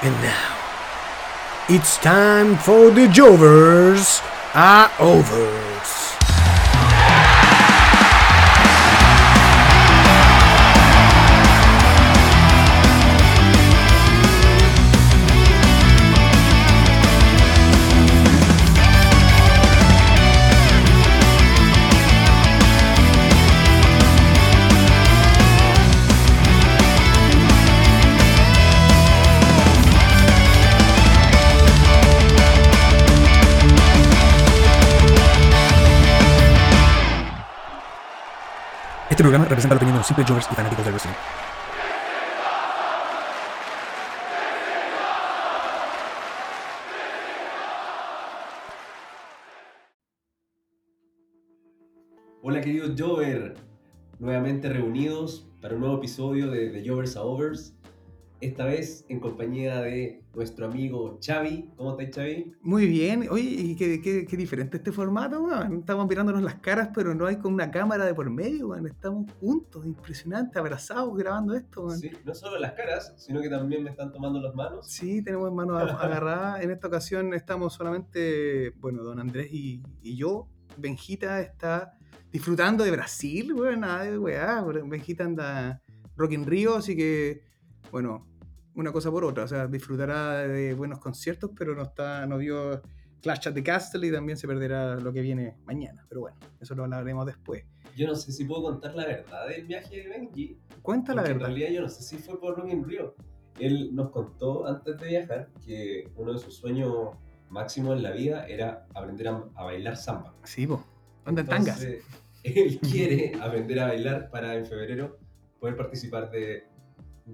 And now, it's time for the Jovers are overs. Representa la opinión de los simples Jovers y fanáticos del wrestling. Hola queridos Jover, nuevamente reunidos para un nuevo episodio de, de Jovers a Overs. Esta vez en compañía de nuestro amigo Xavi. ¿Cómo estás Xavi? Muy bien. Oye, y qué, qué- qué diferente este formato, weón. Estamos mirándonos las caras, pero no hay con una cámara de por medio, weón. Estamos juntos, impresionante, abrazados grabando esto, weón. Sí, no solo las caras, sino que también me están tomando las manos. Sí, tenemos manos agarradas. En esta ocasión estamos solamente, bueno, don Andrés y, y yo. Benjita está disfrutando de Brasil, weón, nada de weá. Benjita anda Rock in Rio, así que, bueno, una cosa por otra. O sea, disfrutará de buenos conciertos, pero no está, no vio Clash at the Castle y también se perderá lo que viene mañana. Pero bueno, eso lo hablaremos después. Yo no sé si puedo contar la verdad del viaje de Benji. Cuenta la verdad. En realidad yo no sé si fue por Rock in Rio. Él nos contó antes de viajar que uno de sus sueños máximos en la vida era aprender a, a bailar samba. Sí, po. Anda en tangas. Él quiere aprender a bailar para en febrero poder participar de,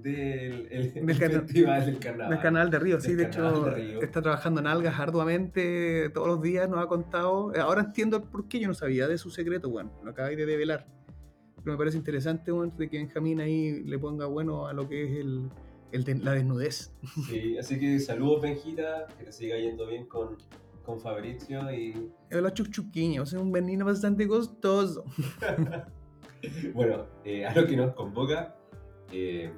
del el- Del el carna- festival del carnaval. Del canal de Río, sí, de hecho de está trabajando en algas arduamente todos los días, nos ha contado. Ahora entiendo por qué yo no sabía de su secreto, bueno, lo acabáis de develar. Pero me parece interesante, bueno, de que Benjamín ahí le ponga bueno a lo que es el, el la desnudez. Sí, así que saludos Benjita, que te siga yendo bien con, con Fabricio y Hola chuchuquiño, es un veneno bastante costoso. bueno, eh, a lo que nos convoca. eh,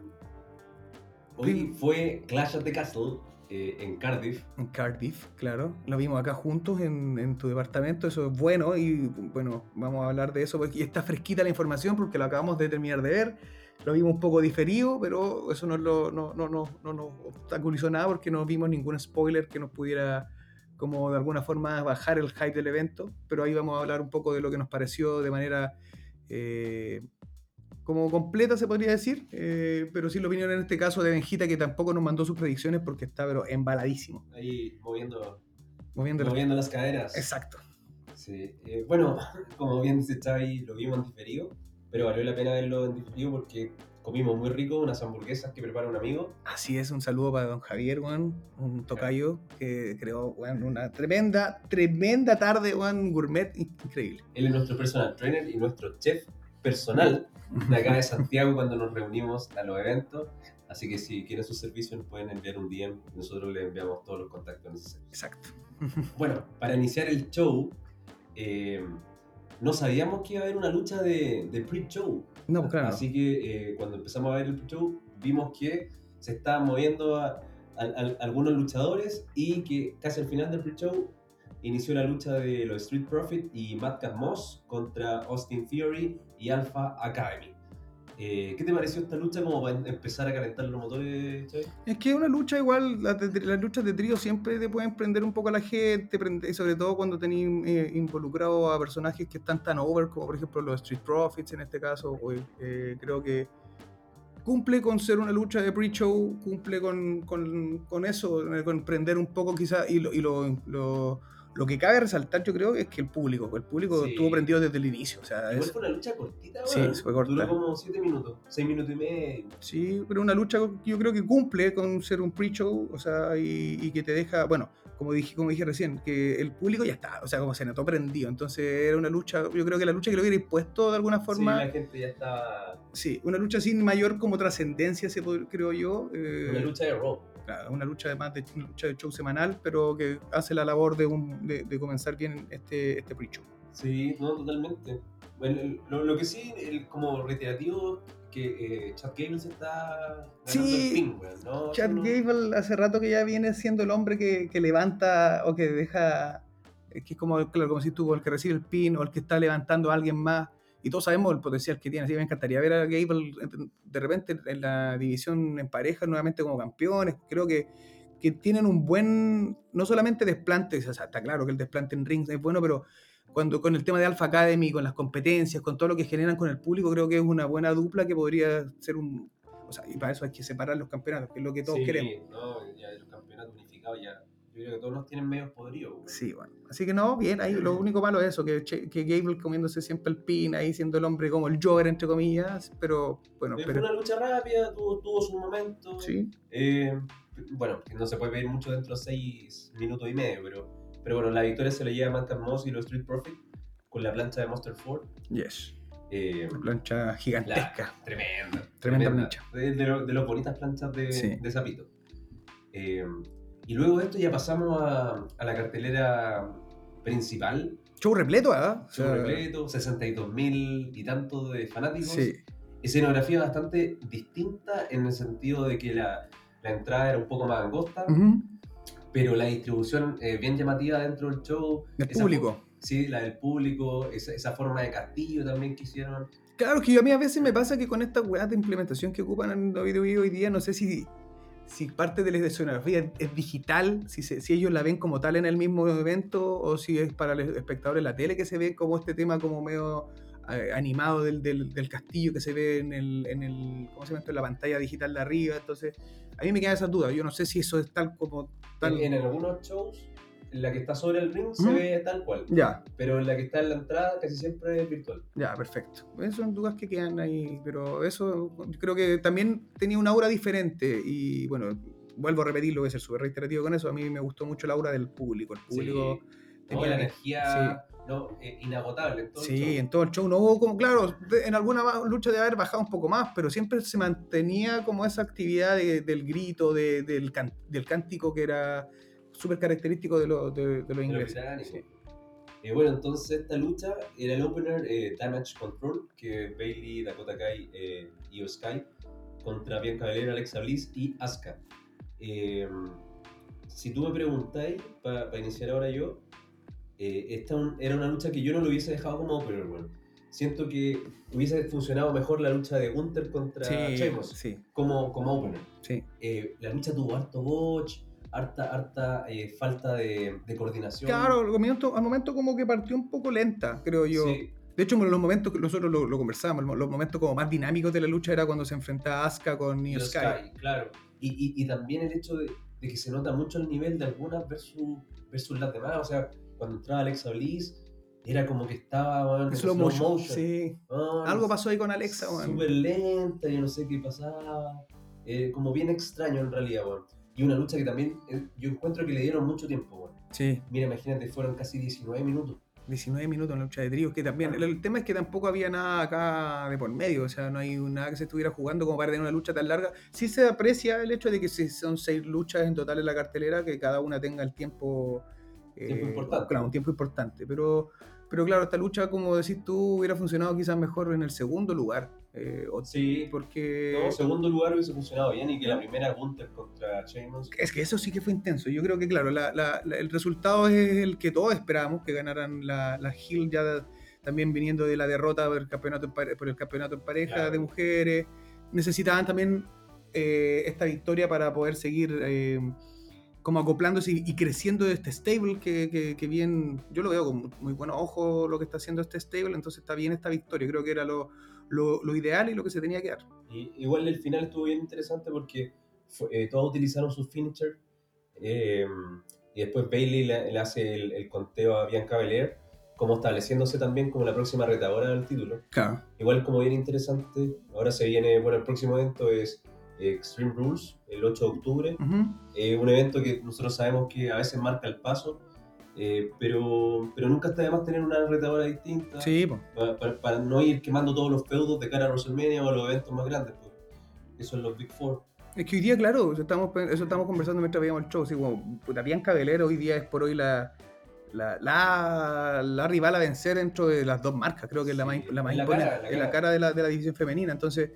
hoy fue Clash of the Castle eh, en Cardiff. En Cardiff, claro. Lo vimos acá juntos en, en tu departamento, eso es bueno y bueno, vamos a hablar de eso porque está fresquita la información porque lo acabamos de terminar de ver. Lo vimos un poco diferido, pero eso no, lo, no, no, no, no nos obstaculizó nada porque no vimos ningún spoiler que nos pudiera como de alguna forma bajar el hype del evento, pero ahí vamos a hablar un poco de lo que nos pareció de manera eh, como completa se podría decir, eh, pero sí la opinión en este caso de Benjita que tampoco nos mandó sus predicciones porque está pero embaladísimo. Ahí moviendo, Moviendo las- moviendo las caderas. Exacto. Sí, eh, bueno, como bien dice Xavi, lo vimos en diferido, pero valió la pena verlo en diferido porque comimos muy rico unas hamburguesas que prepara un amigo. Así es, un saludo para don Javier, weón, un tocayo que creó una tremenda, tremenda tarde, weón, gourmet increíble. Él es nuestro personal trainer y nuestro chef personal de acá de Santiago cuando nos reunimos a los eventos. Así que si quieren sus servicios nos pueden enviar un DM nosotros les enviamos todos los contactos necesarios. Exacto. Bueno, para iniciar el show, eh, no sabíamos que iba a haber una lucha de, de pre-show. No, pues claro. Así que eh, cuando empezamos a ver el pre-show, vimos que se estaban moviendo a- a- a- algunos luchadores y que casi al final del pre-show inició la lucha de los Street Profit y Madcap Moss contra Austin Theory y Alpha Academy. Eh, ¿Qué te pareció esta lucha como para empezar a calentar los motores? Es que una lucha igual, las, luchas de trío siempre te pueden prender un poco a la gente, prende- sobre todo cuando tenéis eh, involucrado a personajes que están tan over, como por ejemplo los Street Profits en este caso, eh, creo que cumple con ser una lucha de pre-show, cumple con, con- eso, con prender un poco quizás, y, lo- lo que cabe resaltar yo creo es que el público, el público Sí. estuvo prendido desde el inicio, o sea, Igual es- fue una lucha cortita, Sí, fue corta. Duró como 7 minutos, 6 minutos y medio. Sí, pero una lucha que yo creo que cumple con ser un pre-show, o sea, y, y que te deja, bueno, como dije, como dije recién, que el público ya está, o sea, como se notó prendido, entonces era una lucha, yo creo que la lucha que lo hubiera impuesto de alguna Sí, forma, la gente ya estaba. sí, una lucha sin mayor como trascendencia, creo yo, eh, Una lucha de Raw. Claro, una lucha además de una lucha de show semanal, pero que hace la labor de, un, de, de comenzar bien este, este pre-show. Sí, no, totalmente. Bueno, lo, lo que sí, el, como reiterativo, que eh, Chad Gable se está Sí, el pin, weón, ¿no? Chad no- Gable hace rato que ya viene siendo el hombre que, que levanta o que deja, eh, que es como, claro, como si tú, el que recibe el pin o el que está levantando a alguien más. Y todos sabemos el potencial que tiene. Así que me encantaría ver a Gable de repente en la división en pareja nuevamente como campeones. Creo que, que tienen un buen, no solamente desplante, o sea, está claro que el desplante en rings es bueno, pero cuando con el tema de Alpha Academy, con las competencias, con todo lo que generan con el público, creo que es una buena dupla que podría ser un... O sea, y para eso hay que separar los campeonatos, que es lo que todos sí, queremos. No, ya los campeonatos unificados ya. Yo creo que todos los tienen medios podridos, weón. Sí, bueno. Así que no, bien, ahí lo único malo es eso, que, que Gable comiéndose siempre el pin, ahí siendo el hombre como el Joker, entre comillas, pero bueno, Eh, Fue pero... una lucha rápida, tuvo, tuvo su momento. Sí, Eh, bueno, no se puede ver mucho dentro de seis minutos y medio, pero, pero bueno, la victoria se le lleva a Madcap Moss y los Street Profit con la plancha de Monster Ford. yes. Eh, Una plancha gigantesca. tremenda. Tremenda plancha. De, de lo- de las bonitas planchas de, Sí. de Zapito. Eh, y luego de esto ya pasamos a, a la cartelera principal. Show repleto, ¿ah? O Show sea, repleto, 62 mil y tanto de fanáticos. Sí, Escenografía bastante distinta en el sentido de que la, la entrada era un poco más angosta, Ujú. pero la distribución eh, bien llamativa dentro del show. Esa público. Sí, la del público, esa, esa forma de castillo también que hicieron. Claro, que yo a mí a veces me pasa que con estas weas de implementación que ocupan en WWE hoy día, no sé si, si parte de la escenografía es digital, si, se- si ellos la ven como tal en el mismo evento, o si es para los espectadores la tele que se ve como este tema como medio eh, animado del, del- del castillo que se ve en el, en el ¿cómo se llama en la pantalla digital de arriba. Entonces, a mí me quedan esas dudas. Yo no sé si eso es tal como tal. En, en algunos shows, la que está sobre el ring se Ujú. ve tal cual, Ya, pero la que está en la entrada casi siempre es virtual. Ya, perfecto. Esas son dudas que quedan ahí, pero eso creo que también tenía una aura diferente y bueno, vuelvo a repetirlo, voy a ser súper reiterativo con eso, a mí me gustó mucho la aura del público, el público... Sí. No, tenía- la energía no, eh, inagotable. En todo el Sí, show. en todo el show no hubo como, claro, en alguna lucha de haber bajado un poco más, pero siempre se mantenía como esa actividad de- del grito, de- del, can- del cántico que era súper característico de, lo- de, de los ingleses. Sí. Eh, bueno, entonces esta lucha era el opener eh, Damage Control, que Bailey, Dakota Kai, eh, Io Sky, contra Bianca Belair, Alexa Bliss y Asuka. Eh, si tú me preguntáis, para iniciar ahora yo, eh, esta un- era una lucha que yo no lo hubiese dejado como opener, bueno. Siento que hubiese funcionado mejor la lucha de Gunther contra Sí, Sheamus sí, como, como opener. sí. Eh, la lucha tuvo harto botch, harta, harta eh, falta de, de coordinación. Claro, al momento, al momento como que partió un poco lenta, creo yo. Sí, De hecho, los momentos que nosotros lo, lo conversábamos, los momentos como más dinámicos de la lucha era cuando se enfrentaba Asuka con Io Sky. Sky, claro. Y, y, y también el hecho de, de que se nota mucho el nivel de algunas versus, versus las demás. O sea, cuando entraba Alexa Bliss, era como que estaba weón, en Slow motion. Sí. Algo pasó ahí con Alexa. Súper lenta, yo no sé qué pasaba. Eh, como bien extraño en realidad, weón. Y una lucha que también eh, yo encuentro que le dieron mucho tiempo. Sí, Mira, imagínate, fueron casi 19 minutos. 19 minutos en la lucha de tríos, que también, el, el tema es que tampoco había nada acá de por medio, o sea, no hay nada que se estuviera jugando como para tener una lucha tan larga. Sí se aprecia el hecho de que si son seis luchas en total en la cartelera, que cada una tenga el tiempo... eh, Tiempo importante. Claro, un tiempo importante, pero, pero claro, esta lucha, como decís tú, hubiera funcionado quizás mejor en el segundo lugar. Eh, Sí, porque... no, segundo lugar hubiese funcionado bien y que la primera Gunther contra Sheamus. Es que eso sí que fue intenso. Yo creo que, claro, la- la- la- el resultado es el que todos esperábamos, que ganaran la, la Hill ya también viniendo de la derrota por el campeonato en, por el campeonato en pareja Claro. de mujeres. Necesitaban también eh, esta victoria para poder seguir eh, como acoplándose y, y creciendo de este stable que, que- que bien, yo lo veo con muy buenos ojos lo que está haciendo este stable, entonces está bien esta victoria. Creo que era lo, lo- lo ideal y lo que se tenía que dar. Y, igual el final estuvo bien interesante porque fue- eh, todos utilizaron sus finisher eh, y después Bailey le, le hace el, el conteo a Bianca Belair como estableciéndose también como la próxima retadora del título. Claro. Igual como bien interesante, ahora se viene, bueno, el próximo evento es eh, Extreme Rules, el 8 de octubre, Eh, un evento que nosotros sabemos que a veces marca el paso, eh, pero, pero nunca está de más tener una retadora distinta Sí, para, para- para no ir quemando todos los feudos de cara a WrestleMania o a los eventos más grandes, pues, que son los Big Four. Es que hoy día, claro, eso estamos, eso estamos conversando mientras veíamos el show. Así como, puta, Bianca Belair hoy día es por hoy la, la, la, la rival a vencer dentro de las dos marcas. Creo que es la más, Sí, la más la imponente, cara, la en la cara. cara de la, de la división femenina. Entonces,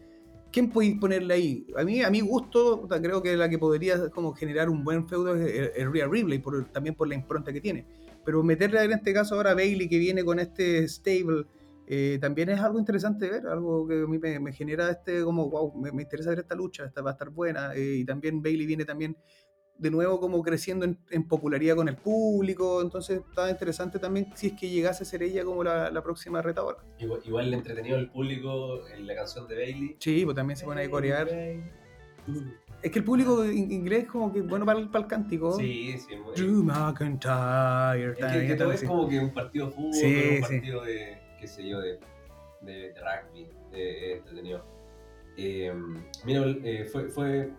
¿quién podéis ponerle ahí? A mí, a mi gusto, creo que la que podría como generar un buen feudo es, es- es Rhea por, también por la impronta que tiene. Pero meterle en este caso ahora a Bailey, que viene con este stable, eh, también es algo interesante ver, algo que a mí me, genera este como, wow, me, me interesa ver esta lucha, esta va a estar buena. eh, y también Bailey viene también de nuevo como creciendo en, en popularidad con el público, entonces estaba interesante también si es que llegase a ser ella como la, la próxima retadora. Igual, igual le entretenido al público en la canción de Bailey. Sí, pues también se pone a corear. Es que el público in- inglés como que bueno para el, para el cántico. Sí, sí. muy- Drew McIntyre. Es que, que todo es como que un partido de fútbol, Sí, un sí. partido de, qué sé yo, de, de, de rugby, de, entretenido. Eh, mira, eh, fue, fue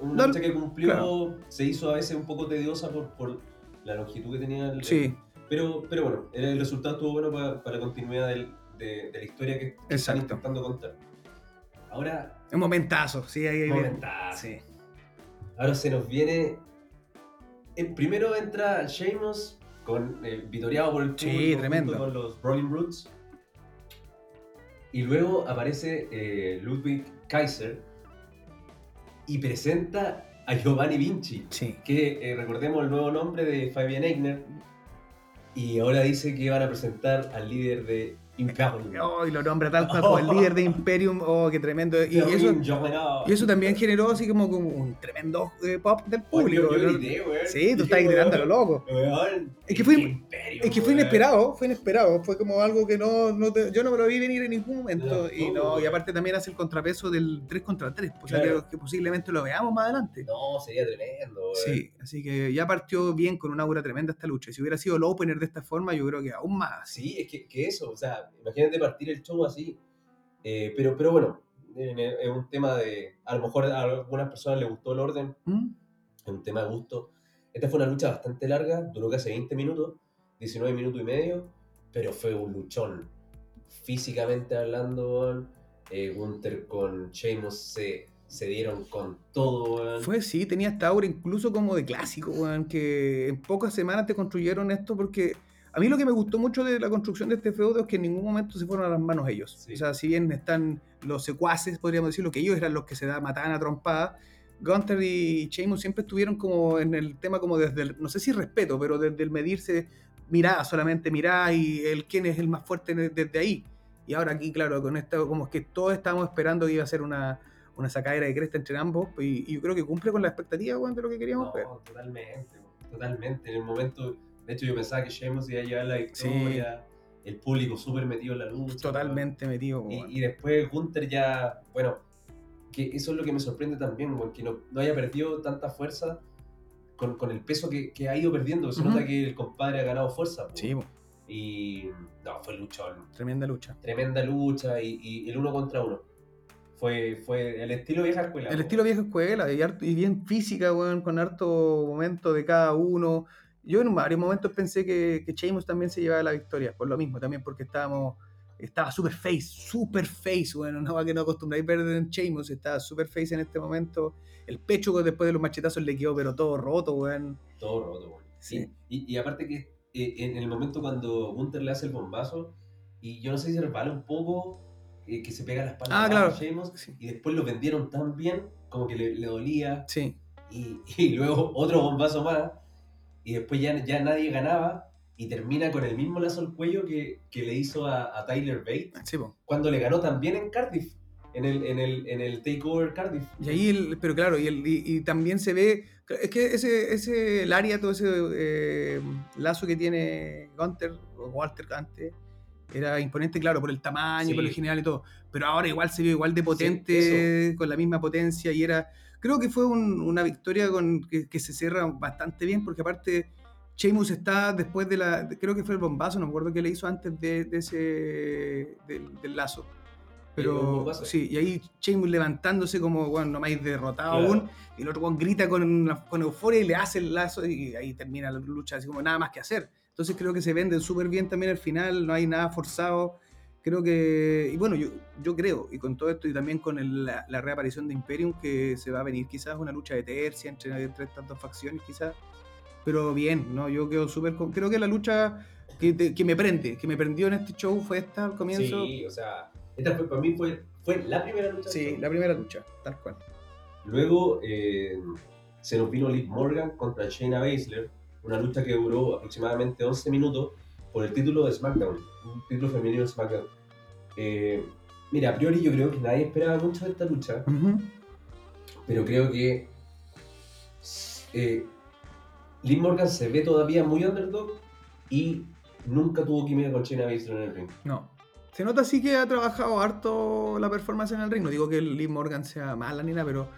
una lucha que cumplió, claro. se hizo a veces un poco tediosa por, por la longitud que tenía el, Sí, Pero, pero bueno, el, el resultado estuvo bueno para, para la continuidad del- de, de la historia que, que están intentando contar. Ahora, un momentazo, sí, ahí, momentazo. Sí. ahora se nos viene. primero entra Sheamus con eh, vitoreado por el Sí, público junto tremendo. con los Brawling Brutes. Y luego aparece eh, Ludwig Kaiser y presenta a Giovanni Vinci Sí. que eh, recordemos el nuevo nombre de Fabian Eigner y ahora dice que van a presentar al líder de Imperium. Oh, y lo nombra tal cual como el líder de Imperium. Oh, qué tremendo. Y eso, y eso también generó así como, como un tremendo eh, pop del público. Yo, yo. Sí, tú estás gritando a lo loco. weón, Es que fue- Imperium, Es que fue inesperado, fue inesperado, fue como algo que no, no te- yo no me lo vi venir en ningún momento. No, y, no, y aparte también hace el contrapeso del 3 contra 3, o sea que, que posiblemente lo veamos más adelante. No, sería tremendo, weón. Sí, así que ya partió bien con una aura tremenda esta lucha. Si hubiera sido el opener de esta forma, yo creo que aún más. Sí, es que, que eso, o sea, imagínate partir el show así. Eh, pero, pero bueno, en- es un tema de. A lo mejor a algunas personas les gustó el orden, ¿Mm? es un tema de gusto. Esta fue una lucha bastante larga, duró casi 20 minutos, 19 minutos y medio, pero fue un luchón. Físicamente hablando, eh, Gunther con Sheamus se, se dieron con todo, weón. Fue, sí, tenía esta aura incluso como de clásico, weón, que en pocas semanas te construyeron esto porque a mí lo que me gustó mucho de la construcción de este feudo es que en ningún momento se fueron a las manos ellos. Sí. O sea, si bien están los secuaces, podríamos decirlo, que ellos eran los que se da, mataban a trompada, Gunther y Sheamus siempre estuvieron como en el tema como desde el, no sé si respeto, pero desde el medirse mirada, solamente mirada y el quién es el más fuerte desde ahí. Y ahora aquí, claro, con esto, como es que todos estábamos esperando que iba a ser una, una sacadera de cresta entre ambos, y, y yo creo que cumple con la expectativa weón, de lo que queríamos ver. No, totalmente, weón, totalmente. En el momento, de hecho, yo pensaba que Sheamus iba a llevar la victoria, el público súper metido en la lucha. Totalmente metido. Y, y después Gunther ya, bueno, que eso es lo que me sorprende también, que no, no haya perdido tanta fuerza con, con el peso que, que ha ido perdiendo. Se nota que el compadre ha ganado fuerza. weón. Sí, Y no, fue luchón. tremenda lucha. Tremenda lucha y, y el uno contra uno. Fue, fue el estilo vieja escuela. El estilo vieja escuela y, harto- y bien física, weón, con harto momento de cada uno. Yo en varios momentos pensé que, que Sheamus también se llevaba la victoria, por lo mismo, también porque estábamos, estaba super face, super face, bueno, una cosa que no acostumbráis ver en Sheamus, estaba super face en este momento. El pecho después de los machetazos le quedó pero todo roto, weón. Todo roto, weón. Sí. Y, y aparte que eh, en el momento cuando Gunther le hace el bombazo, y yo no sé si resbala un poco, eh, que se pega la espalda Ah, a. Sheamus, Sí. y después lo vendieron tan bien, como que le, le dolía, Sí, y, y luego otro bombazo más, y después ya, ya nadie ganaba, y termina con el mismo lazo al cuello que, que le hizo a, a Tyler Bate, sí, po. cuando le ganó también en Cardiff, en el, en el, en el Takeover Cardiff. Y ahí, el, pero claro, y, el- y- y también se ve, es que ese, ese el área, todo ese eh, lazo que tiene Gunter, o Walter antes, era imponente, claro, por el tamaño, Sí. por el general y todo, pero ahora igual se vio igual de potente, con la misma potencia, y era, creo que fue un- una victoria con, que, que se cierra bastante bien, porque aparte... Sheamus está después de la. de- Creo que fue el bombazo, no me acuerdo qué le hizo antes de, de ese. del, del lazo. Pero bombazo. sí, y ahí Sheamus levantándose como, bueno, no más derrotado Claro. aún, y el otro Juan grita con, con euforia y le hace el lazo y ahí termina la lucha, así como nada más que hacer. Entonces creo que se venden súper bien también al final, no hay nada forzado. Creo que, y bueno, yo, yo creo, y con todo esto y también con el- la, la reaparición de Imperium, que se va a venir quizás una lucha de tercia entre, entre estas dos facciones, quizás. pero bien, ¿no? Yo quedo súper... Creo que la lucha que, te- que me prende, que me prendió en este show fue esta al comienzo. Sí, o sea, esta fue, para mí fue, fue la primera lucha. Sí, la primera lucha, tal cual. Luego eh, se nos vino Liv Morgan contra Shayna Baszler, una lucha que duró aproximadamente 11 minutos por el título de SmackDown, un título femenino de SmackDown. Eh, mira, a priori yo creo que nadie esperaba mucho de esta lucha, pero creo que eh, Liv Morgan se ve todavía muy underdog y nunca tuvo química con Shayna Baszler en el ring. No. Se nota sí que ha trabajado harto la performance en el ring. No digo que Liv Morgan sea mala ni nada, pero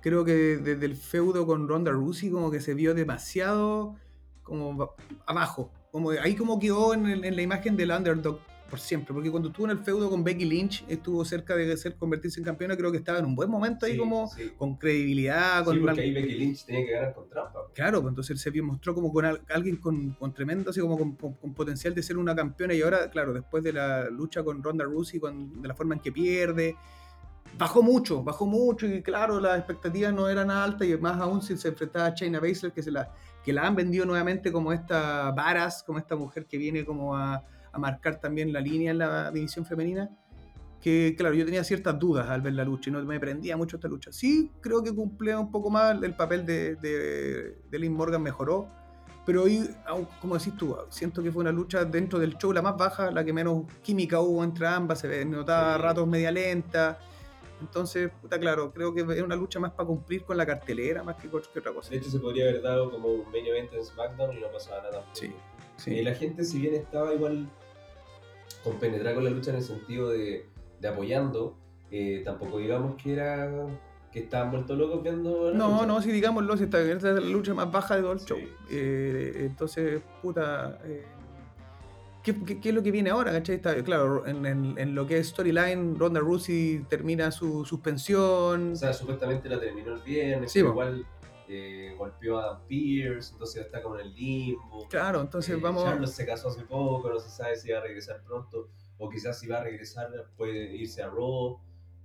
creo que desde el feudo con Ronda Rousey como que se vio demasiado como ba- abajo. Como ahí como quedó en, el- en la imagen del underdog por siempre. Porque cuando estuvo en el feudo con Becky Lynch, estuvo cerca de ser convertirse en campeona, creo que estaba en un buen momento ahí Sí, como sí. con credibilidad, con Sí, porque ahí Becky Lynch tenía que ganar con trampa. Claro, pues entonces él se mostró como con al- alguien con, con tremendo, así como con, con- con potencial de ser una campeona y ahora, claro, después de la lucha con Ronda Rousey, con, de la forma en que pierde, bajó mucho, bajó mucho y claro, las expectativas no eran altas y más aún si se enfrentaba a Shayna Baszler, que, se la, que la han vendido nuevamente como esta varas, como esta mujer que viene como a, a marcar también la línea en la división femenina. Que claro, yo tenía ciertas dudas al ver la lucha y no me prendía mucho esta lucha. Sí, creo que cumple un poco más el papel de, de, de Liv Morgan, mejoró. Pero hoy, como decís tú, siento que fue una lucha dentro del show la más baja, la que menos química hubo entre ambas, se notaba a Sí. ratos media lenta. Entonces, puta, claro, creo que es una lucha más para cumplir con la cartelera más que, que otra cosa. De hecho, se podría haber dado como un main event en SmackDown y no pasaba nada. tampoco. Sí, Eh, sí. la gente, si bien estaba igual compenetrada con la lucha en el sentido de, de apoyando, eh, tampoco digamos que era que estaban vueltos locos viendo la No, lucha. no, si digámoslo, si esta, esta es la lucha más baja de todo el Sí. show. Eh, entonces, puta. eh, ¿qué, qué, qué es lo que viene ahora? ¿cachai? Está- claro, en, en- en lo que es storyline, Ronda Rousey termina su suspensión. O sea, supuestamente la terminó el viernes, Sí, pero po. igual eh, golpeó a Adam Pierce, entonces está como en el limbo. claro, entonces Eh, vamos. Charlotte se casó hace poco, no se sabe si va a regresar pronto, o quizás si va a regresar puede irse a Raw.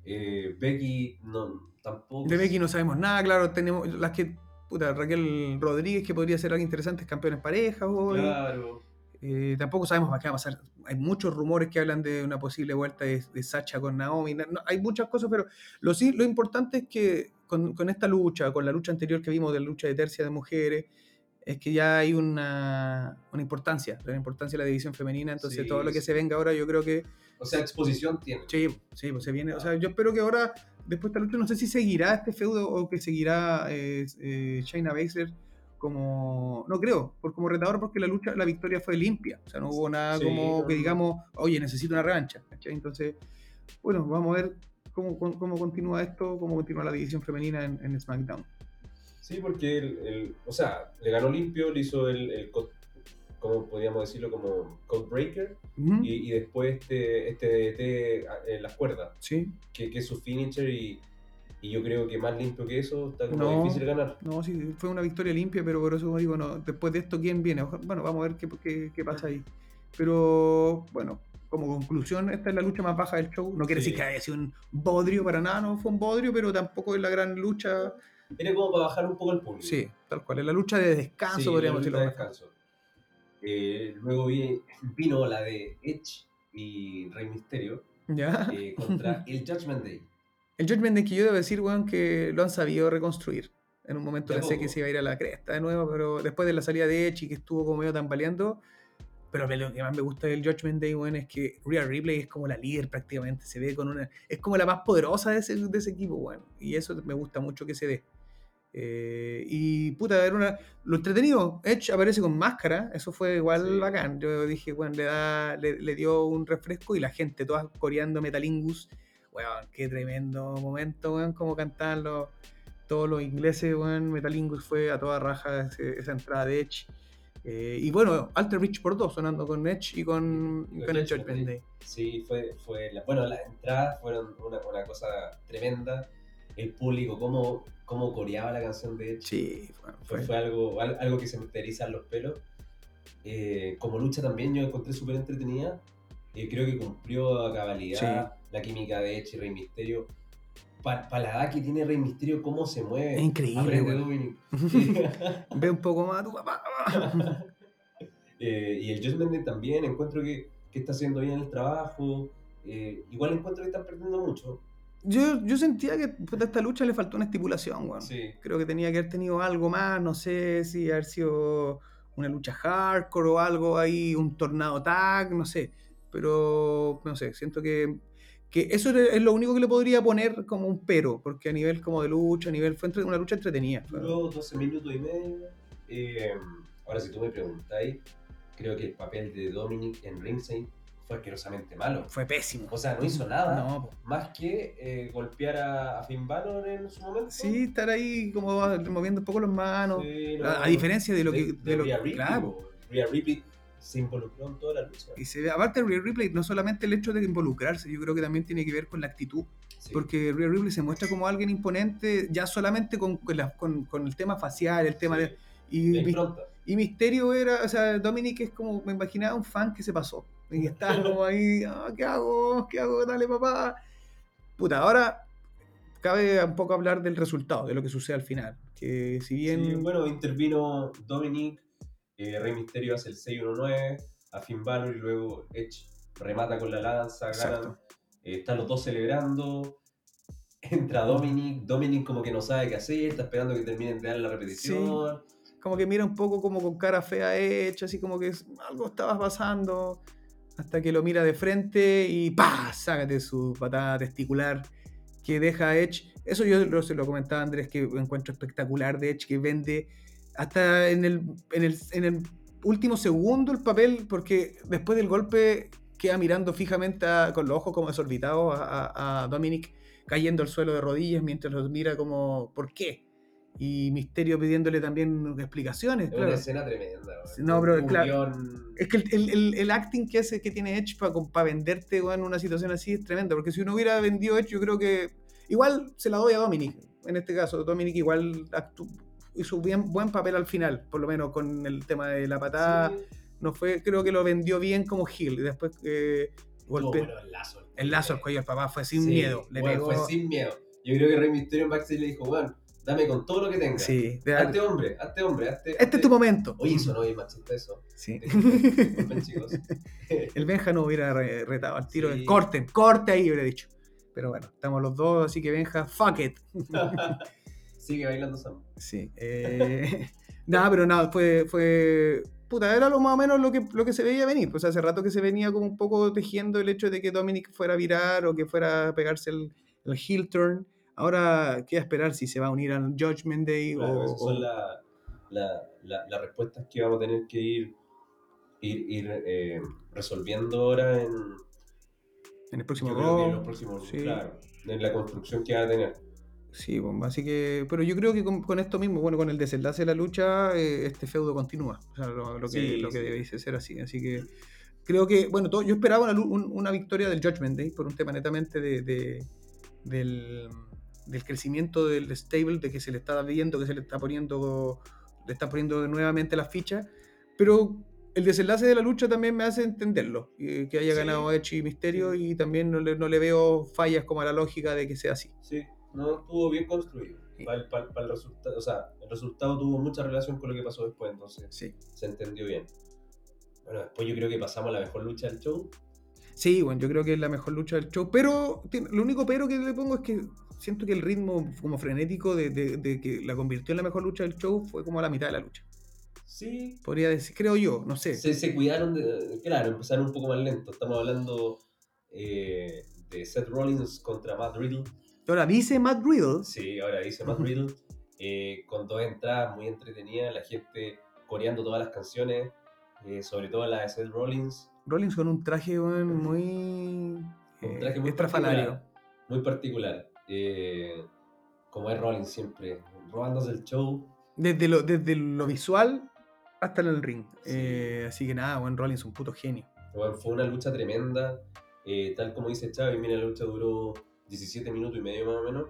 Eh, Becky no, tampoco. De Becky no sabemos nada, claro, tenemos las que. Puta, Raquel Rodríguez, que podría ser algo interesante, es campeona en pareja hoy. Claro. Eh, tampoco sabemos qué va a pasar. Hay muchos rumores que hablan de una posible vuelta de, de Sacha con Naomi. No- hay muchas cosas, pero lo, sí, lo importante es que con, con esta lucha, con la lucha anterior que vimos de la lucha de tercia de mujeres, es que ya hay una, una importancia, una importancia de la división femenina. Entonces, Sí, todo lo que sí. se venga ahora, yo creo que O sea, exposición tiene. sí, sí, pues se viene. O sea, yo espero que ahora, después de esta lucha, no sé si seguirá este feudo o que seguirá eh, eh, Shayna Baszler como. No creo, por como retador, porque la lucha, la victoria fue limpia. O sea, no hubo nada Sí, como que digamos, oye, necesito una revancha. ¿cachai? Entonces, bueno, vamos a ver cómo, cómo, cómo continúa esto, cómo continúa la división femenina en, en SmackDown. Sí, porque el, el- o sea, le ganó limpio, le hizo el, el co- como podríamos decirlo, como code breaker, y, y después este, este DDT en las cuerdas, Sí, que, que es su finisher, y, y yo creo que más limpio que eso está como No. difícil ganar. no, sí, fue una victoria limpia, pero por eso digo, no, después de esto, ¿quién viene? Bueno, vamos a ver qué, qué, qué pasa ahí. Pero, bueno, como conclusión, esta es la lucha más baja del show. No quiere Sí. decir que haya sido un bodrio para nada, no fue un bodrio, pero tampoco es la gran lucha. Era como para bajar un poco el público. Sí, tal cual, es la lucha de descanso, Sí, podríamos decirlo. de descanso. Eh, luego vi- vino la de Edge y Rey Misterio ¿Ya? eh, contra el Judgment Day. El Judgment Day que yo debo decir, weón, que lo han sabido reconstruir. En un momento pensé que se iba a ir a la cresta de nuevo, pero después de la salida de Edge y que estuvo como medio tambaleando. Pero lo que más me gusta del Judgment Day, weón, es que Rhea Ripley es como la líder prácticamente. Se ve con una. Es como la más poderosa de ese, de ese equipo, weón. Y eso me gusta mucho que se dé. Eh, y puta, era una. Lo entretenido, Edge aparece con máscara, eso fue igual Sí. bacán. Yo dije, bueno, le, da, le, le dio un refresco y la gente toda coreando Metalingus. Weón, qué tremendo momento, weón, como cantaban los, todos los ingleses, weón. Metalingus fue a toda raja ese- esa entrada de Edge. Eh, y bueno, Alter Bridge por dos, sonando con Edge y con, Y con el Judgment Day. Sí, fue, fue la- bueno, las entradas fueron una, una cosa tremenda. El público, cómo, cómo coreaba la canción de Edge. Sí, fue, Fue, fue- fue algo, al- algo que se me erizan los pelos. Eh, como lucha también yo encontré súper entretenida. Eh, creo que cumplió a cabalidad la química de y Rey Misterio. para la edad que tiene Rey Misterio, cómo se mueve. Es increíble. Dominic. Ve un poco más a tu papá. Eh, y el Judgment Day también encuentro que, que está haciendo bien el trabajo. Eh, igual encuentro que están perdiendo mucho. Yo, yo sentía que a esta lucha le faltó una estipulación. Sí. Creo que tenía que haber tenido algo más, no sé si haber sido una lucha hardcore o algo ahí, un tornado tag, no sé. Pero, no sé, siento que, que eso es lo único que le podría poner como un pero, porque a nivel como de lucha, a nivel, fue entre- una lucha entretenida. Duró 12 minutos y medio. Eh, ahora, si tú me preguntáis, creo que el papel de Dominic en Ringside fue asquerosamente malo. Fue pésimo. O sea, no hizo nada. No. Más que eh, golpear a, a Finn Balor en su momento. Sí, estar ahí como moviendo un poco las manos. Sí, no. a, a diferencia de lo que. De lo, Ripley, claro, Ripley se involucró en toda la lucha. Y se ve, aparte de Rhea Ripley, no solamente el hecho de involucrarse, yo creo que también tiene que ver con la actitud. Sí. Porque Rhea Ripley se muestra como alguien imponente ya solamente con, con, la- con- con el tema facial, el tema Sí. de. Y, impronta. y Misterio era, o sea, Dominic es como, me imaginaba un fan que se pasó. Y está como ahí, "Ah, ¿qué hago? ¿Qué hago? Dale, papá. Puta, ahora cabe un poco hablar del resultado, de lo que sucede al final. Que si bien. Sí, bueno, intervino Dominic, eh, Rey Misterio hace el 6-1-9, a Finn Balor y luego Edge remata con la lanza, ganan. Eh, están los dos celebrando. Entra Dominic, Dominic como que no sabe qué hacer, está esperando que terminen de dar la repetición. como que mira un poco como con cara fea hecha, así como que es- algo estaba pasando, hasta que lo mira de frente y ¡pah! Sácate su patada testicular que deja a Edge. Eso yo lo, se lo comentaba a Andrés, que encuentro espectacular de Edge, que vende hasta en el, en el, en el último segundo el papel, porque después del golpe queda mirando fijamente a- con los ojos como desorbitados a, Dominic cayendo al suelo de rodillas mientras los mira como ¿por qué? Y Misterio pidiéndole también explicaciones. Es claro. una escena tremenda. No, pero Un claro. guión- Es que el, el- el- el acting que hace que tiene Edge para venderte en una situación así es tremendo. Porque si uno hubiera vendido Edge, yo creo que. Igual se la doy a Dominic. En este caso, Dominic igual actu- hizo bien, buen papel al final. Por lo menos con el tema de la patada. Sí. No fue, creo que lo vendió bien como heel. Y después eh, bueno el lazo. el lazo al cuello del papá fue sin Sí, miedo. Le bueno, pegó. Fue sin miedo. Yo creo que Rey en backstage le dijo, bueno, dame con todo lo que tengas. Sí, de- Hazte hombre, hazte hombre, hazte... este es tu momento. Oye, sonó bien machista eso. Sí. Disculpen, chicos. El Benja no hubiera re- retado al tiro. Sí. Corten, corte ahí, hubiera dicho. Pero bueno, estamos los dos, así que Benja, fuck it. Sigue bailando Sam. Sí. Eh, nada, pero nada, fue, fue. Puta, era lo más o menos lo que, lo que se veía venir. Pues hace rato que se venía como un poco tejiendo el hecho de que Dominic fuera a virar o que fuera a pegarse el, el heel turn. Ahora queda esperar si se va a unir al Judgment Day Claro, o. son o- la- la- la- las respuestas que vamos a tener que ir, ir, ir, eh, resolviendo ahora en, en el próximo en Raw. los próximos, Sí. claro, en la construcción que va a tener. Sí, pues, así que. Pero yo creo que con, con esto mismo, bueno, con el desenlace de la lucha, eh, este feudo continúa. O sea, lo, lo que, Sí, lo que sí. debe ser así. Así que. Creo que, bueno, todo- yo esperaba una, un- una victoria del Judgment Day por un tema netamente de, de- del, del crecimiento del stable, de que se le está viendo, que se le está poniendo, le está poniendo nuevamente las fichas. Pero el desenlace de la lucha también me hace entenderlo. eh, que haya Sí. ganado Edge y Misterio y también no le, no le veo fallas como a la lógica de que sea así. Sí, no estuvo bien construido. Sí. Para el, para- para el resultado, o sea, el resultado tuvo mucha relación con lo que pasó después, entonces Sí. se entendió bien. Bueno, después yo creo que pasamos a la mejor lucha del show. Sí, bueno, yo creo que es la mejor lucha del show. Pero lo único pero que le pongo es que siento que el ritmo como frenético de, de- de que la convirtió en la mejor lucha del show fue como a la mitad de la lucha. Sí, Podría decir, creo yo, no sé. se, se cuidaron de. Claro, empezaron un poco más lento. Estamos hablando eh, de Seth Rollins contra Matt Riddle. Ahora dice Matt Riddle. Sí, ahora dice Matt Riddle. eh, con dos entradas muy entretenidas, la gente coreando todas las canciones, eh, sobre todo la de Seth Rollins. Rollins con un traje muy. Un traje muy estrafalario. particular. Muy particular. Eh, como es Rollins siempre, robándose el show. Desde lo, desde lo visual hasta en el ring. Sí. Eh, así que nada, buen Rollins, un puto genio. Bueno, fue una lucha tremenda. eh, tal como dice Chávez, mira, la lucha duró 17 minutos y medio más o menos.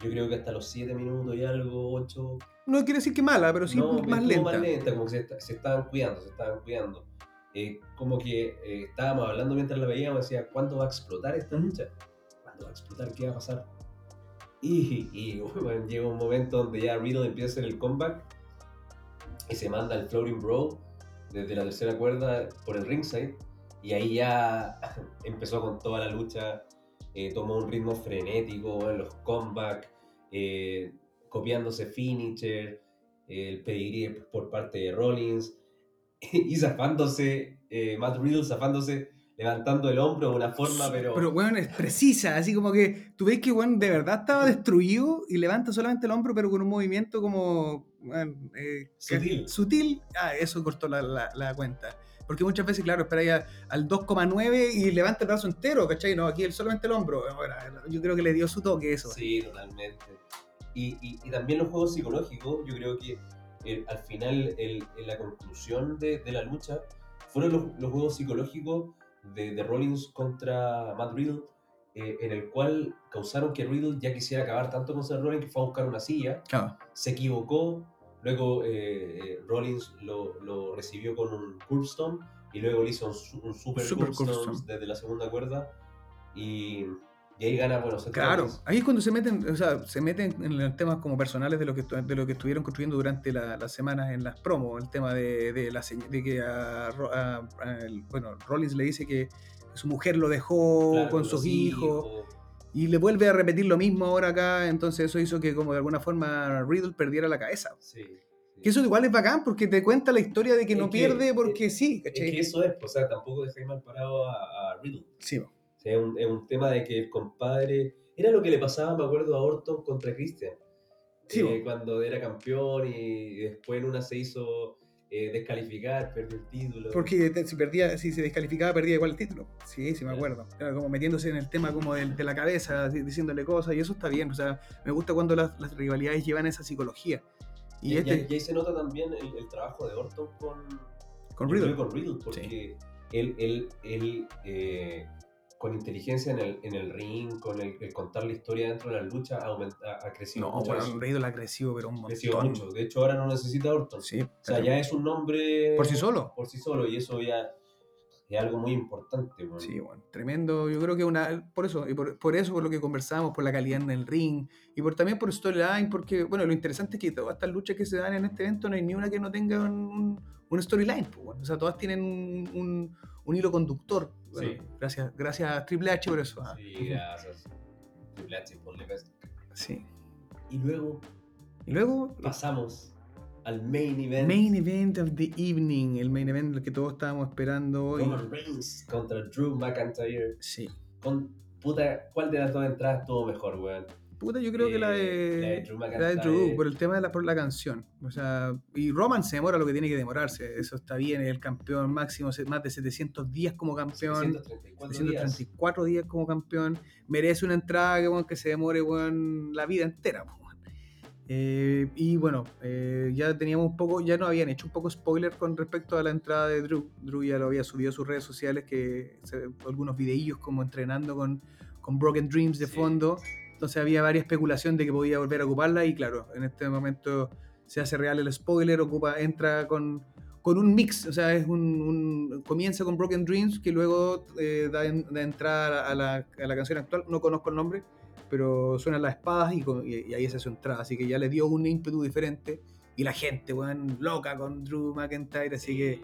Yo creo que hasta los 7 minutos y algo, 8. No quiere decir que mala, pero sí no, más lenta. más lenta, como que se, est- se estaban cuidando, se estaban cuidando. Eh, como que eh, estábamos hablando mientras la veíamos, decía, ¿cuándo va a explotar esta lucha? ¿Cuándo va a explotar? ¿Qué va a pasar? Y, y bueno, llega un momento donde ya Riddle empieza a hacer el comeback y se manda el floating bro desde la tercera cuerda por el ringside. Y ahí ya empezó con toda la lucha, eh, tomó un ritmo frenético en los comebacks, eh, copiándose finisher, el pedigrí por parte de Rollins y zafándose, eh, Matt Riddle zafándose levantando el hombro de una forma, pero... Pero, weón, es precisa, así como que tú ves que, weón, de verdad estaba destruido y levanta solamente el hombro, pero con un movimiento como... eh, Sutil. Sutil. Ah, eso cortó la, la- la cuenta. Porque muchas veces, claro, esperáis al 2,9 y levanta el brazo entero, ¿cachai? No, aquí él solamente el hombro. Ahora, yo creo que le dio su toque eso. Sí, totalmente. Y, y- y también los juegos psicológicos, yo creo que eh, al final, el- la conclusión de, de la lucha, fueron los, los juegos psicológicos de, de Rollins contra Matt Riddle, eh, en el cual causaron que Riddle ya quisiera acabar tanto con Seth Rollins que fue a buscar una silla, se equivocó, luego eh, eh, Rollins lo, lo recibió con un curb stomp y luego le hizo un, un super, Super curb curb stomp stomp. desde la segunda cuerda y, y ahí gana, bueno, Claro, ahí es cuando se meten, o sea, se meten en los temas como personales de lo que, de lo que estuvieron construyendo durante la- las semanas en las promos, el tema de, de, la, de que a, bueno, Rollins le dice que su mujer lo dejó Claro, con sus hijos y le vuelve a repetir lo mismo ahora acá, entonces eso hizo que como de alguna forma Riddle perdiera la cabeza. Sí, sí. Que eso igual es bacán porque te cuenta la historia de que Es no que- pierde porque sí, Es que eso es, o sea, tampoco dejé mal parado a, a Riddle. Sí, O sea, es un, es un tema de que el compadre. Era lo que le pasaba, me acuerdo, a Orton contra Christian. Sí, Eh, cuando era campeón y después en una se hizo eh, descalificar, perdió el título. Porque si perdía, si se descalificaba, perdía igual el título. Sí, sí me acuerdo. Como metiéndose en el tema como del- de, la cabeza, diciéndole cosas, y eso está bien. O sea, me gusta cuando las, las rivalidades llevan esa psicología. Y, este, y ahí se nota también el, el trabajo de Orton con, con Riddle. con Riddle, porque él, él, él eh, con inteligencia en el, en el ring, con el, el contar la historia dentro de la lucha, ha, aument- ha- crecido No, mucho. bueno. Riddle ha crecido, pero un montón. mucho. De hecho, ahora no necesita Orton. Sí, O sea, ya es un nombre por sí solo. por sí solo y eso ya es algo muy importante. weón. Sí, bueno, tremendo. Yo creo que una. Por eso, y por, por eso, por lo que conversamos, por la calidad en el ring, y por también por storyline, porque, bueno, lo interesante es que todas estas luchas que se dan en este evento no hay ni una que no tenga un, un- un storyline, pues, bueno. O sea, todas tienen un, un- un hilo conductor. Bueno, Sí. gracias, gracias a Triple H por eso. ah. Sí, gracias. Triple H, ponle best. Sí. Y luego Y luego, pasamos al main event. main event of the evening, el main event que todos estábamos esperando hoy. Roman Reigns contra Drew McIntyre. Sí. Con puta, ¿cuál de las dos entradas estuvo mejor, weón? Puta, yo creo que la Eh, de, la de Drew la de por el tema de la, por la canción. O sea, y Roman se demora lo que tiene que demorarse. Eso está bien, es el campeón máximo, más de 700 días como campeón. 734 días. 734 días como campeón. Merece una entrada que, weón, que se demore weón, la vida entera. Eh, y bueno, eh, ya teníamos un poco, ya nos habían hecho un poco spoiler con respecto a la entrada de Drew. Drew ya lo había subido a sus redes sociales, que se- algunos videillos como entrenando con, con Broken Dreams de Sí. fondo. Entonces había varias especulación de que podía volver a ocuparla y claro, en este momento se hace real el spoiler, ocupa, entra con, con un mix, o sea, es un, un- comienza con Broken Dreams que luego eh, da, en- da entrada a la, a la canción actual, no conozco el nombre, pero suenan las espadas y, con- y- y ahí se hace entrada, así que ya le dio un ímpetu diferente y la gente, weón, loca con Drew McIntyre, así que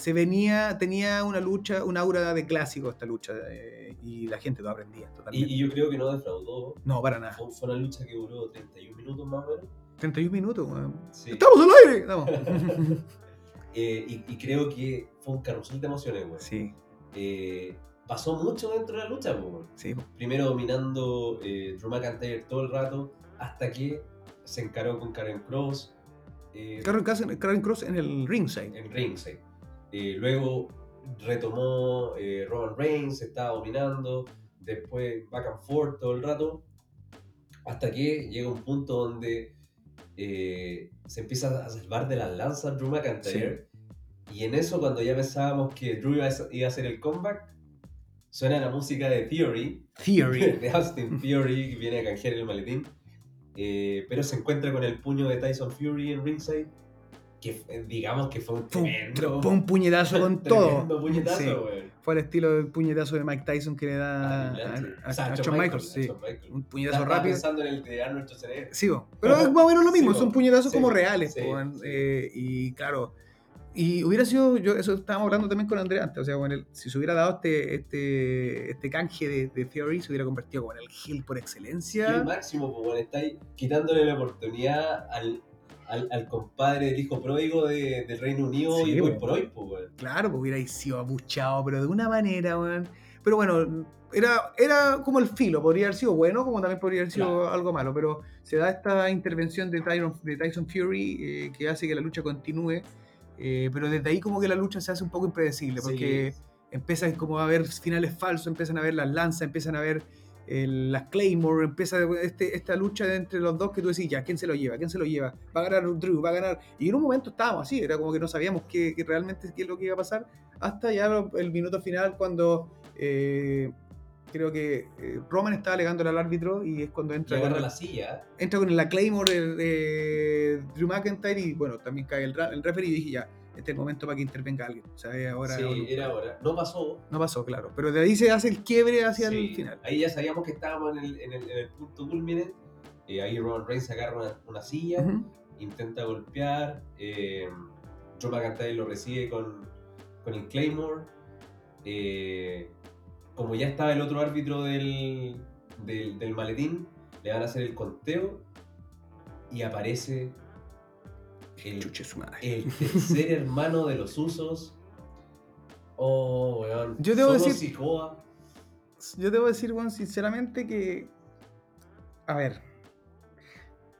se venía, tenía una lucha, una aura de clásico esta lucha eh, y la gente lo aprendía totalmente. y yo creo que no defraudó. no, para nada. Fue, una lucha que duró 31 minutos más o menos. 31 minutos, weón. Sí. ¡Estamos al aire! Estamos. Eh, y, y creo que fue un carrusel de emociones, weón. sí, Eh, pasó mucho dentro de la lucha, pues, weón. sí. Primero dominando Drew McIntyre todo el rato, hasta que se encaró con Karen Cross. Karen Cross, Karen Cross en el ringside. en ringside. Eh, luego retomó eh, Roman Reigns, estaba dominando, después back and forth todo el rato, hasta que llega un punto donde eh, se empieza a salvar de las lanzas Drew McIntyre. Y en eso, cuando ya pensábamos que Drew iba a, iba a hacer el comeback, suena la música de Theory, Theory. de Austin Fury, que viene a canjear el maletín. Eh, pero se encuentra con el puño de Tyson Fury en ringside que digamos que fue un Fue un, tremendo, fue un puñetazo con todo. puñetazo, Sí. Fue al estilo del puñetazo de Mike Tyson que le da a, a- O sea, a Shawn Shawn Michaels, sí. Un puñetazo Estaba rápido. pensando en el. Sí, bo. pero es más o menos lo mismo, Sí, son puñetazos como reales. Eh, y claro, y hubiera sido, yo eso estábamos hablando también con Andrea antes, o sea, bueno, el- si se hubiera dado este, este, este canje de, de Theory, se hubiera convertido como en el heel por Y el excelencia. máximo, pues, bueno, estáis quitándole la oportunidad al, al, al compadre del hijo pródigo de- del Reino Unido Sí, y hoy por hoy, pues, weón. Claro, pues hubiera sido abuchado, pero de una manera, weón. Pero bueno, era, era como el filo, podría haber sido bueno, como también podría haber sido Claro. algo malo, pero se da esta intervención de Tyron, de Tyson Fury eh, que hace que la lucha continúe, eh, pero desde ahí como que la lucha se hace un poco impredecible, porque Sí. empiezan como a haber finales falsos, empiezan a ver las lanzas, empiezan a ver el- las Claymore, empieza este, esta lucha entre los dos que tú decís, ya, ¿quién se lo lleva? ¿Quién se lo lleva? Va a ganar Drew, va a ganar. Y en un momento estábamos así, era como que no sabíamos qué, qué realmente qué es lo que iba a pasar, hasta ya el minuto final cuando eh, creo que eh, Roman está alegándole al árbitro y es cuando entra, con, la silla. entra con la Claymore de, de Drew McIntyre y bueno, también cae el, el referee y dije, ya, este es el momento para que intervenga alguien. O sea, ahora sí, era ahora. No pasó. No pasó, claro. Pero de ahí se hace el quiebre hacia Sí, el final. Ahí ya sabíamos que estábamos en el, en el, en el punto culmine. Eh, ahí Roman Reigns agarra una, una silla, intenta golpear. Eh, Drew McIntyre lo recibe con, con el Claymore. Eh, como ya estaba el otro árbitro del, del, del maletín, le van a hacer el conteo y aparece el, Chuche su madre. el tercer hermano de los usos. Oh, weón. Yo debo decir-. Yo debo decir, bueno, sinceramente que. A ver.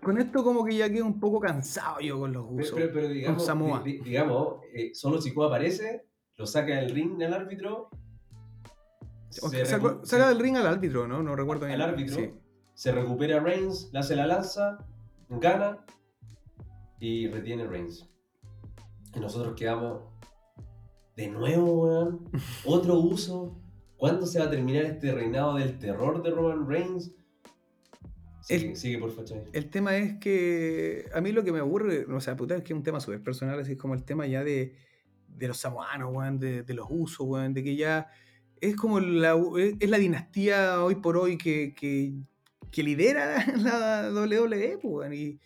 Con esto como que ya quedo un poco cansado yo con los Pero, usos. pero- pero digamos, Samoa. di- di- digamos eh, solo Sikoa aparece, lo saca del ring al árbitro. O se sea, saca, saca del ring al árbitro, ¿no? No recuerdo Al bien. árbitro. Sí. Se recupera Reigns, le hace la lanza, gana y retiene Reigns. Y nosotros quedamos de nuevo, weón. Otro uso. ¿Cuándo se va a terminar este reinado del terror de Roman Reigns? Sigue, El- sigue por Chay. El tema es que a mí lo que me aburre, o sea, puta, es que es un tema súper personal, así como el tema ya de, de los samoanos, weón, de, de los usos, weón, de que ya es como la, es la dinastía hoy por hoy que, que, que lidera la WWE, pues, weón, y,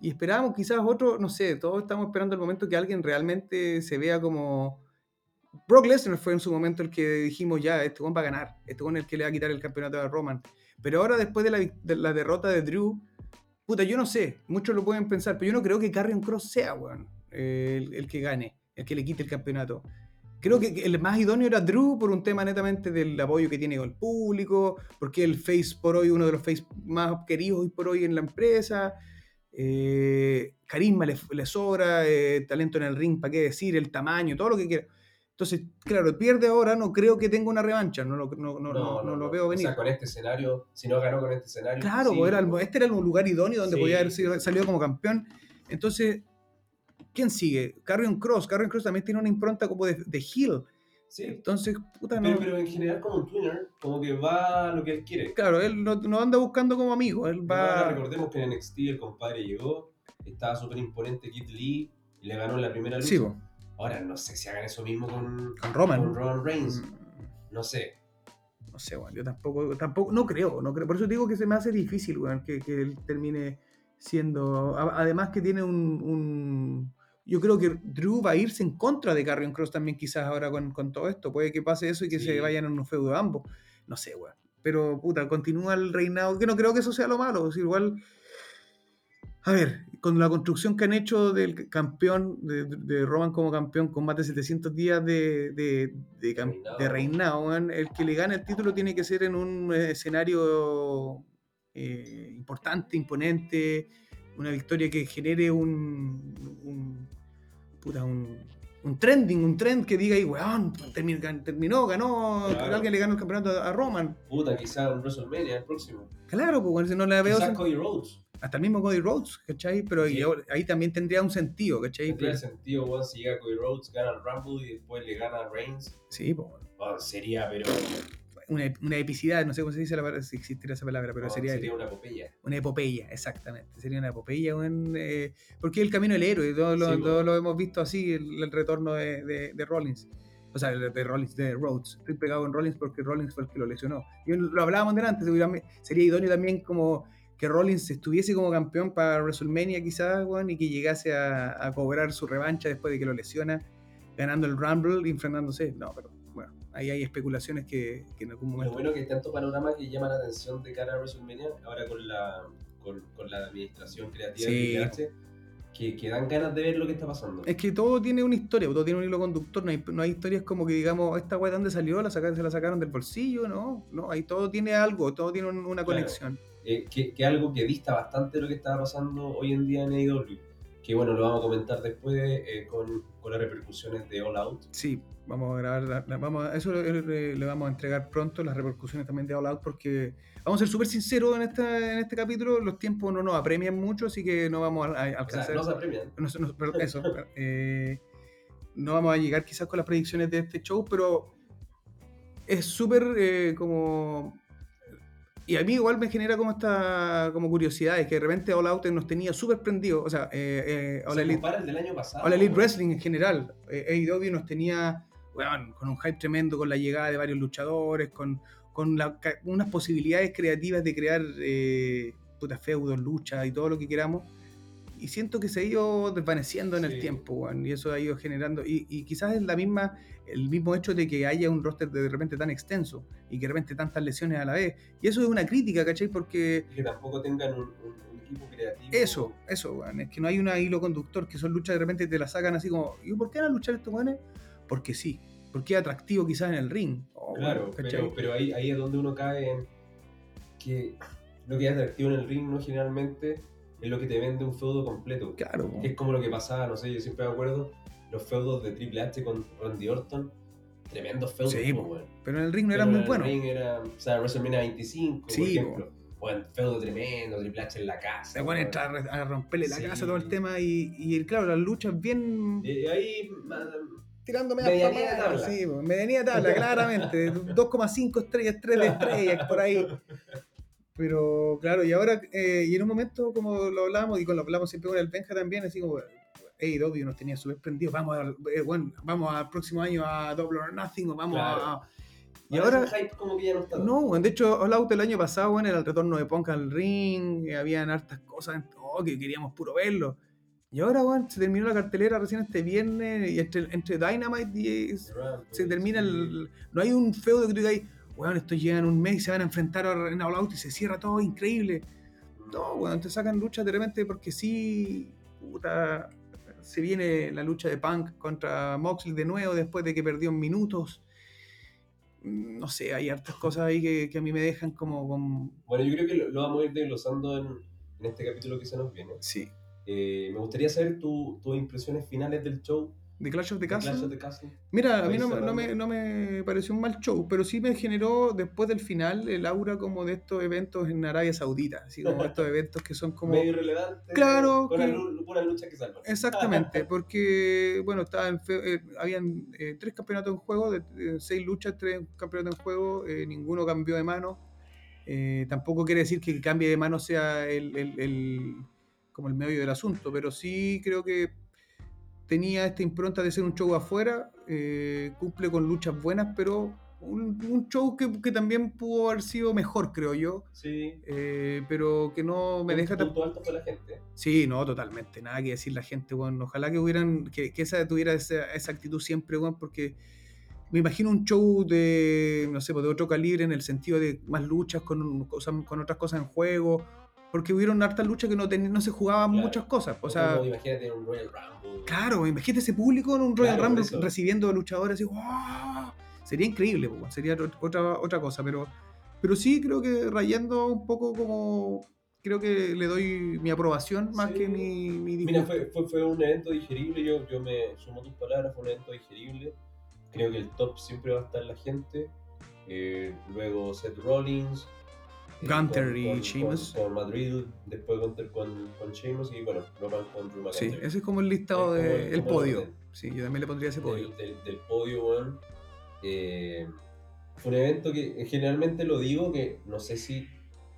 y esperábamos quizás otro, no sé, todos estamos esperando el momento que alguien realmente se vea como... Brock Lesnar fue en su momento el que dijimos ya, este va a ganar, este es el que le va a quitar el campeonato a Roman. Pero ahora, después de la, derrota de Drew, puta, yo no sé, muchos lo pueden pensar, pero yo no creo que Carrion Cross sea, weón, el, el que gane, el que le quite el campeonato. Creo que el más idóneo era Drew por un tema netamente del apoyo que tiene el público, porque el face por hoy, uno de los face más queridos hoy por hoy en la empresa. Eh, carisma le, le sobra, eh, talento en el ring, para qué decir, el tamaño, todo lo que quiera. Entonces, claro, pierde ahora, no creo que tenga una revancha, no lo, no, no, no- no lo veo venir. O sea, con este escenario, si no ganó con este escenario. Claro, sí, pues era pues. este era un lugar idóneo donde Sí, podía haber sido- salido como campeón. Entonces, ¿quién sigue? Carrion Cross. Carrion Cross también tiene una impronta como de, de heel. Sí, Entonces, puta, no. pero, pero en general como un twinner, como que va a lo que él quiere. Claro, él no, no anda buscando como amigo. Él Ahora va. recordemos que en NXT el compadre llegó, estaba súper imponente Kid Lee y le ganó la primera lucha. Sí, po, Ahora no sé si hagan eso mismo con, con Roman. con Roman Reigns. Mm, No sé. No sé, weón. Yo tampoco, tampoco, no creo, no creo. Por eso digo que se me hace difícil, weón, que, que él termine siendo. Además que tiene un, un- Yo creo que Drew va a irse en contra de Carrion Cross también, quizás ahora con, con todo esto. Puede que pase eso y que Sí. se vayan en un feudo ambos. No sé, weón. Pero, puta, continúa el reinado. Que no creo que eso sea lo malo. igual. A ver, con la construcción que han hecho del campeón, de, de Roman como campeón, con más de 700 días de, de, de de reinado, weón, el que le gane el título tiene que ser en un eh, escenario eh, importante, imponente, una victoria que genere un, un, puta, un, un trending, un trend que diga, ahí, weón, terminó, terminó, ganó, Claro. alguien le ganó el campeonato a, a Roman. Puta, quizá en WrestleMania el próximo. Claro, pues bueno, si no la veo Quizás Cody Rhodes. hasta el mismo Cody Rhodes, ¿cachai? Pero Sí. y ahora- ahí también tendría un sentido, ¿cachai? Tendría Pero- sentido, weón, si llega Cody Rhodes, gana el Rumble y después le gana a Reigns. sí, pues bueno. Weón, sería, pero una, una epicidad, no sé cómo se dice la palabra, si existiera esa palabra, pero No, sería, sería una epopeya. una epopeya, exactamente. Sería una epopeya, weón, eh, porque es el camino del héroe, todos lo, Sí, lo hemos visto así, el, el retorno de, de, de Rollins. O sea, de, de Rollins, de Rhodes. Estoy pegado en Rollins porque Rollins fue el que lo lesionó. Y lo hablábamos delante, sería idóneo también como que Rollins estuviese como campeón para WrestleMania quizás, weón, y que llegase a, a cobrar su revancha después de que lo lesiona, ganando el Rumble y enfrentándose. No, pero bueno, ahí hay especulaciones que, que en algún Lo momento... bueno que hay tanto panorama que llama la atención de cara a WrestleMania, ahora con la, con, con la administración creativa Sí. de Triple H, que, que dan ganas de ver lo que está pasando. Es que todo tiene una historia, todo tiene un hilo conductor, no hay, no hay historias como que digamos, esta weá de dónde salió, la sacaron, se la sacaron del bolsillo, no, no, ahí todo tiene algo, todo tiene un- una Claro. conexión. Eh, que, que algo que dista bastante de lo que estaba pasando hoy en día en AEW. Que bueno, lo vamos a comentar después eh, con, con las repercusiones de All Out. Sí, vamos a grabar, la- la- vamos a- eso le, vamos a entregar pronto, las repercusiones también de All Out, porque vamos a ser súper sinceros en, esta, en este capítulo, los tiempos no nos apremian mucho, así que no vamos a, a O sea, alcanzar... no se apremian. no, no, eso, eh, no vamos a llegar quizás con las predicciones de este show, pero es súper eh, como... Y a mí igual me genera como esta como curiosidad, es que de repente All Out nos tenía súper prendido, o sea, eh, eh, All Se Elite, compara el del año pasado. All Elite weón. Wrestling en general, eh, AEW nos tenía weón, con un hype tremendo, con la llegada de varios luchadores, con, con la unas posibilidades creativas de crear eh, puta feudos, luchas y todo lo que queramos. Y siento que se ha ido desvaneciendo en el Sí. tiempo, weón, y eso ha ido generando. Y, y quizás es la misma, el mismo hecho de que haya un roster de, de repente tan extenso y que de repente tantas lesiones a la vez. Y eso es una crítica, ¿cachai? Porque Y que tampoco tengan un, un- creativo. eso, eso, weón, es que no hay un hilo conductor, que son luchas de repente te la sacan así como, ¿y por qué van a luchar estos weones? Porque sí, porque es atractivo quizás en el ring. Oh, Claro, pero, pero ahí, ahí es donde uno cae en que lo que es atractivo en el ring no generalmente es lo que te vende un feudo completo. Claro. Que es como lo que pasaba, no sé, yo siempre me acuerdo, los feudos de Triple H con Randy Orton, tremendos feudos. Sí, po, po. pero en el ring no Pero eran muy en el ring era, o sea, WrestleMania 25, Sí, por ejemplo. Bueno, feudo tremendo, Triple H en la casa. Se weón. entrar a romperle la Sí. casa todo el tema y, y claro, las luchas bien Y ahí, tirándome Medianía a tabla. Sí, medianía tabla, claramente. 2,5 estrellas, 3 de estrellas, por ahí. Pero claro, y ahora, eh, y en un momento, como lo hablamos, y con lo hablamos siempre con el Benja también, así como, AEW nos tenía súper prendidos, vamos, al- eh, bueno, vamos al próximo año a Double or Nothing, o vamos Claro. a... Y ahora ahora, hype como que ya no está. no, de hecho, All el año pasado, bueno, era el retorno de Punk al ring, eh, habían hartas cosas, oh, que queríamos puro verlo. Y ahora, bueno, se terminó la cartelera recién este viernes, y entre, entre Dynamite y se termina el. No hay un feudo que tú digas, weón, estos llegan un mes y se van a enfrentar ahora en All Out y se cierra todo increíble. No, weón, te sacan luchas de repente porque sí, puta, se viene la lucha de Punk contra Moxley de nuevo después de que perdió en minutos. Mm, No sé, hay hartas cosas ahí que, que a mí me dejan como con... Bueno, yo creo que lo, lo vamos a ir desglosando en, en este capítulo que se nos viene. Sí. Eh, me gustaría saber tu- tus impresiones finales del show. The Clash of the de Clash Castle. of the Castle. Mira, a mí no, me- no, cerrando. me, no me pareció un mal show, pero sí me generó después del final el aura como de estos eventos en Arabia Saudita, así como estos eventos que son como... Medio irrelevante. Claro, Con que- lucha que salva. Exactamente, porque, bueno, estaba en fe- eh, habían eh, tres campeonatos en juego, de, de seis luchas, tres campeonatos en juego, eh, ninguno cambió de mano. Tampoco quiere decir que el cambio de mano sea el, el- el- como el medio del asunto, pero sí creo que tenía esta impronta de ser un show afuera, eh, cumple con luchas buenas, pero un, un show que, que también pudo haber sido mejor, creo yo, Sí. eh, pero que no me deja tan alto fue la gente. Sí, no, totalmente. Nada que decir la gente, weón. Ojalá que hubieran, que, que esa tuviera esa, esa actitud siempre, weón, porque me imagino un show de, no sé, pues, de otro calibre en el sentido de más luchas con, con otras cosas en juego, porque hubieron hartas luchas que no, ten- no se jugaban Claro. muchas cosas. O sea, como, imagínate un Royal Rumble. claro, imagínate ese público en un Royal Claro, Rumble recibiendo luchadores así, ¡wow! Sería increíble, pues, sería ot- otra, otra cosa, pero, pero sí creo que rayando un poco como... Creo que le doy mi aprobación más Sí. que mi, mi Mira, fue, fue, fue un evento digerible, yo, yo me sumo a tus palabras, fue un evento digerible. Creo que el top siempre va a estar la gente. Eh, luego Seth Rollins. Eh, Gunther con- y Sheamus. Con, con Madrid, después Gunter con, con Sheamus y bueno, Roman con Drew Sí, ese es como el listado del el podio. Sí, yo también le pondría ese podio. del, del, del podio, weón. Eh, Fue un evento que generalmente lo digo, que no sé si,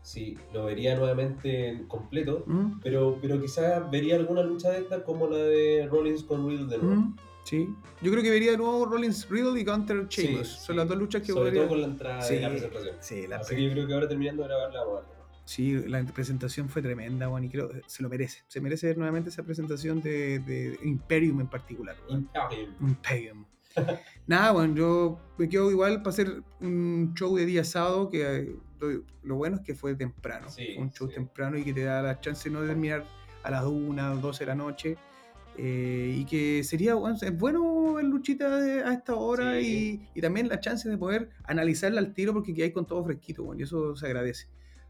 si lo vería nuevamente en completo, ¿Mm? pero, pero quizás vería alguna lucha de estas como la de Rollins con Riddle de nuevo. ¿Mm? Sí. Yo creo que vería de nuevo Rollins Riddle y Gunter Sí, Sheamus. sí. Son las dos luchas que Sobre podría- todo con la entrada Sí, de la presentación. sí, la Así que yo creo que ahora terminando de grabar la vamos a ver. Sí, la presentación fue tremenda, Juan, y creo que se lo merece. Se merece ver nuevamente esa presentación de, de Imperium en particular. Imperium. Imperium. Nada, bueno, yo me quedo igual para hacer un show de día sábado que eh, lo, lo bueno es que fue temprano. Fue un show temprano y que te da la chance no de terminar a las 1, 12 de la noche. Eh, y que sería bueno, es bueno ver luchita de- a esta hora Sí. y, y también la chance de poder analizarla al tiro porque hay con todo fresquito, bueno, y eso se agradece.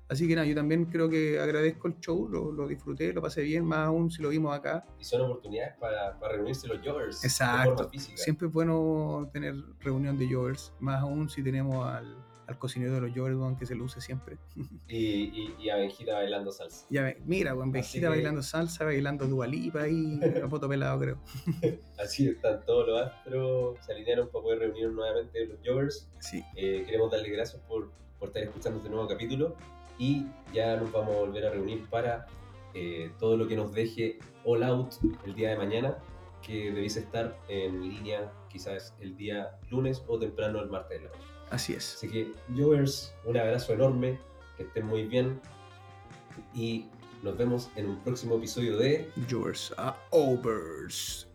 Así que nada, yo también creo que agradezco el show, lo, lo disfruté, lo pasé bien, más aún si lo vimos acá. Y son oportunidades para, para reunirse los joggers de Exacto. forma física. Siempre es bueno tener reunión de jovers, más aún si tenemos al, al cocinero de los jovers, weón, que se luce siempre. Y, y, y a Benjita bailando salsa. Mira, weón, que- bailando salsa, bailando dualipa y a poto pelado, creo. Así están todos los astros, se alinearon para poder reunir nuevamente los joggers. Sí, Eh, queremos darle gracias por, por estar escuchando este nuevo capítulo y ya nos vamos a volver a reunir para eh, todo lo que nos deje All Out el día de mañana, que debéis estar en línea quizás el día lunes o temprano el martes de la noche. Así es. Así que, Joggers, un abrazo enorme, que estén muy bien y nos vemos en un próximo episodio de Jovers a overs.